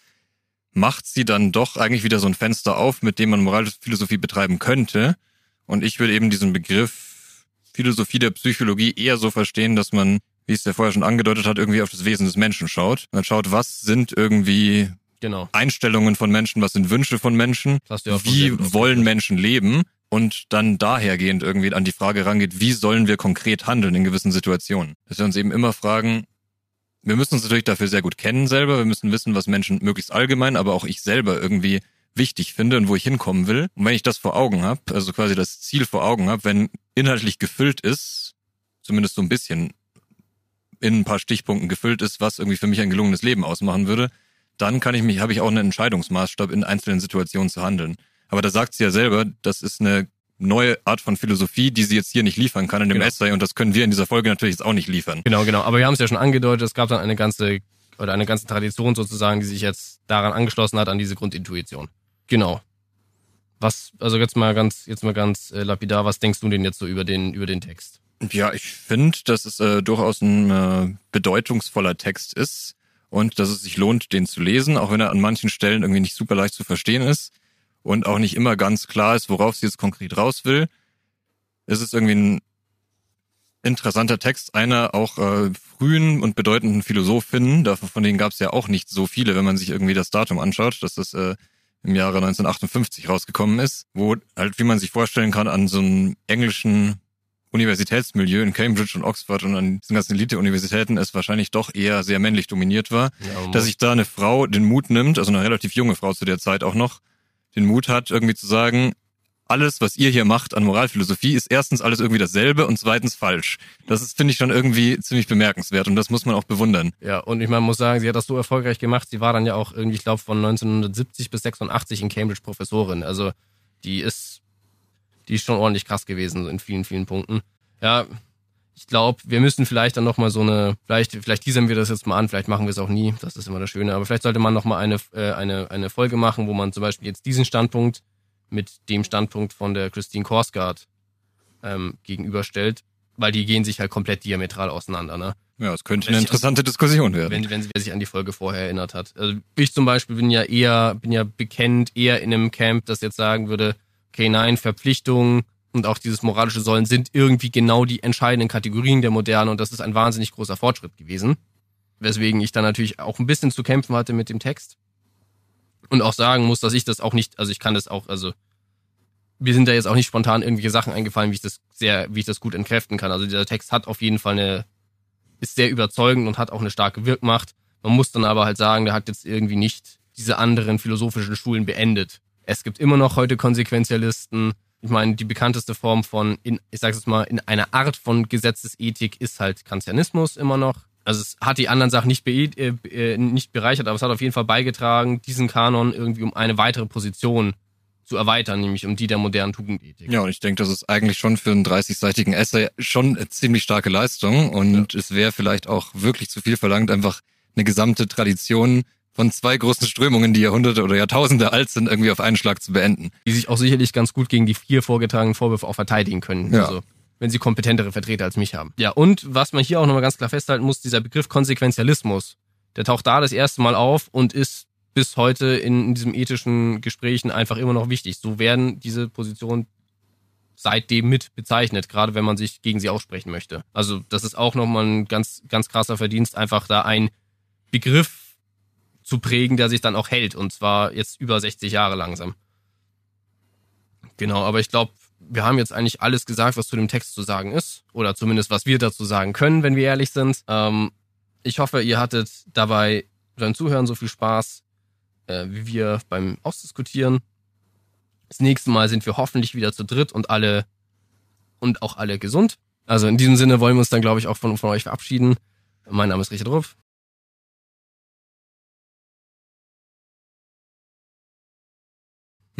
macht sie dann doch eigentlich wieder so ein Fenster auf, mit dem man Moralphilosophie betreiben könnte. Und ich würde eben diesen Begriff Philosophie der Psychologie eher so verstehen, dass man, wie es ja vorher schon angedeutet hat, irgendwie auf das Wesen des Menschen schaut. Man schaut, was sind irgendwie genau. Einstellungen von Menschen, was sind Wünsche von Menschen, wie wollen Menschen leben und dann dahergehend irgendwie an die Frage rangeht, wie sollen wir konkret handeln in gewissen Situationen. Dass wir uns eben immer fragen, wir müssen uns natürlich dafür sehr gut kennen selber, wir müssen wissen, was Menschen möglichst allgemein, aber auch ich selber irgendwie wichtig finde und wo ich hinkommen will. Und wenn ich das vor Augen habe, also quasi das Ziel vor Augen habe, wenn inhaltlich gefüllt ist, zumindest so ein bisschen in ein paar Stichpunkten gefüllt ist, was irgendwie für mich ein gelungenes Leben ausmachen würde, dann kann ich mich, habe ich auch einen Entscheidungsmaßstab in einzelnen Situationen zu handeln. Aber da sagt sie ja selber, das ist eine neue Art von Philosophie, die sie jetzt hier nicht liefern kann in dem genau. Essay und das können wir in dieser Folge natürlich jetzt auch nicht liefern. Genau, genau. Aber wir haben es ja schon angedeutet, es gab dann eine ganze oder eine ganze Tradition sozusagen, die sich jetzt daran angeschlossen hat, an diese Grundintuition. Genau. Was, also jetzt mal ganz, jetzt mal ganz äh, lapidar, was denkst du denn jetzt so über den, über den Text? Ja, ich finde, dass es äh, durchaus ein äh, bedeutungsvoller Text ist und dass es sich lohnt, den zu lesen, auch wenn er an manchen Stellen irgendwie nicht super leicht zu verstehen ist und auch nicht immer ganz klar ist, worauf sie jetzt konkret raus will. Es ist irgendwie ein interessanter Text einer auch äh, frühen und bedeutenden Philosophinnen. Davon von denen gab es ja auch nicht so viele, wenn man sich irgendwie das Datum anschaut, dass das äh, im Jahre 1958 rausgekommen ist, wo halt, wie man sich vorstellen kann, an so einem englischen Universitätsmilieu in Cambridge und Oxford und an diesen ganzen Elite-Universitäten es wahrscheinlich doch eher sehr männlich dominiert war, ja, dass sich da eine Frau den Mut nimmt, also eine relativ junge Frau zu der Zeit auch noch, den Mut hat, irgendwie zu sagen, alles, was ihr hier macht an Moralphilosophie, ist erstens alles irgendwie dasselbe und zweitens falsch. Das ist, finde ich, schon irgendwie ziemlich bemerkenswert und das muss man auch bewundern. Ja, und ich meine, muss sagen, sie hat das so erfolgreich gemacht. Sie war dann ja auch irgendwie, ich glaube, von 1970 bis 86 in Cambridge Professorin. Also die ist, die ist schon ordentlich krass gewesen in vielen, vielen Punkten. Ja, ich glaube, wir müssen vielleicht dann nochmal so eine, vielleicht, vielleicht teasern wir das jetzt mal an, vielleicht machen wir es auch nie, das ist immer das Schöne, aber vielleicht sollte man nochmal eine, äh, eine, eine Folge machen, wo man zum Beispiel jetzt diesen Standpunkt mit dem Standpunkt von der Christine Korsgaard ähm, gegenüberstellt, weil die gehen sich halt komplett diametral auseinander. Ne? Ja, es könnte eine interessante an, Diskussion werden. Wenn, wenn sie sich an die Folge vorher erinnert hat. Also ich zum Beispiel bin ja eher, bin ja bekennt, eher in einem Camp, das jetzt sagen würde, okay, nein, Verpflichtungen und auch dieses moralische Sollen sind irgendwie genau die entscheidenden Kategorien der Moderne und das ist ein wahnsinnig großer Fortschritt gewesen. Weswegen ich dann natürlich auch ein bisschen zu kämpfen hatte mit dem Text und auch sagen muss, dass ich das auch nicht, also ich kann das auch, also mir sind da jetzt auch nicht spontan irgendwelche Sachen eingefallen, wie ich das sehr, wie ich das gut entkräften kann. Also dieser Text hat auf jeden Fall eine, ist sehr überzeugend und hat auch eine starke Wirkmacht. Man muss dann aber halt sagen, der hat jetzt irgendwie nicht diese anderen philosophischen Schulen beendet. Es gibt immer noch heute Konsequenzialisten. Ich meine, die bekannteste Form von, in, ich sag's jetzt mal, in einer Art von Gesetzesethik ist halt Kantianismus immer noch also es hat die anderen Sachen nicht, be äh, äh, nicht bereichert, aber es hat auf jeden Fall beigetragen, diesen Kanon irgendwie um eine weitere Position zu erweitern, nämlich um die der modernen Tugendethik. Ja, und ich denke, das ist eigentlich schon für einen 30-seitigen Essay schon eine ziemlich starke Leistung und ja. es wäre vielleicht auch wirklich zu viel verlangt, einfach eine gesamte Tradition von zwei großen Strömungen, die Jahrhunderte oder Jahrtausende alt sind, irgendwie auf einen Schlag zu beenden. Die sich auch sicherlich ganz gut gegen die vier vorgetragenen Vorwürfe auch verteidigen können. Ja. Also wenn sie kompetentere Vertreter als mich haben. Ja, und was man hier auch nochmal ganz klar festhalten muss, dieser Begriff Konsequenzialismus, der taucht da das erste Mal auf und ist bis heute in, in diesem ethischen Gesprächen einfach immer noch wichtig. So werden diese Positionen seitdem mit bezeichnet, gerade wenn man sich gegen sie aussprechen möchte. Also das ist auch nochmal ein ganz, ganz krasser Verdienst, einfach da ein Begriff zu prägen, der sich dann auch hält und zwar jetzt über 60 Jahre langsam. Genau, aber ich glaube, wir haben jetzt eigentlich alles gesagt, was zu dem Text zu sagen ist. Oder zumindest, was wir dazu sagen können, wenn wir ehrlich sind. Ähm, ich hoffe, ihr hattet dabei beim Zuhören so viel Spaß, äh, wie wir beim Ausdiskutieren. Das nächste Mal sind wir hoffentlich wieder zu dritt und alle und auch alle gesund. Also in diesem Sinne wollen wir uns dann, glaube ich, auch von, von euch verabschieden. Mein Name ist Richard Rupp.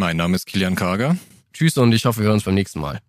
Mein Name ist Kilian Karger. Tschüss und ich hoffe, wir hören uns beim nächsten Mal.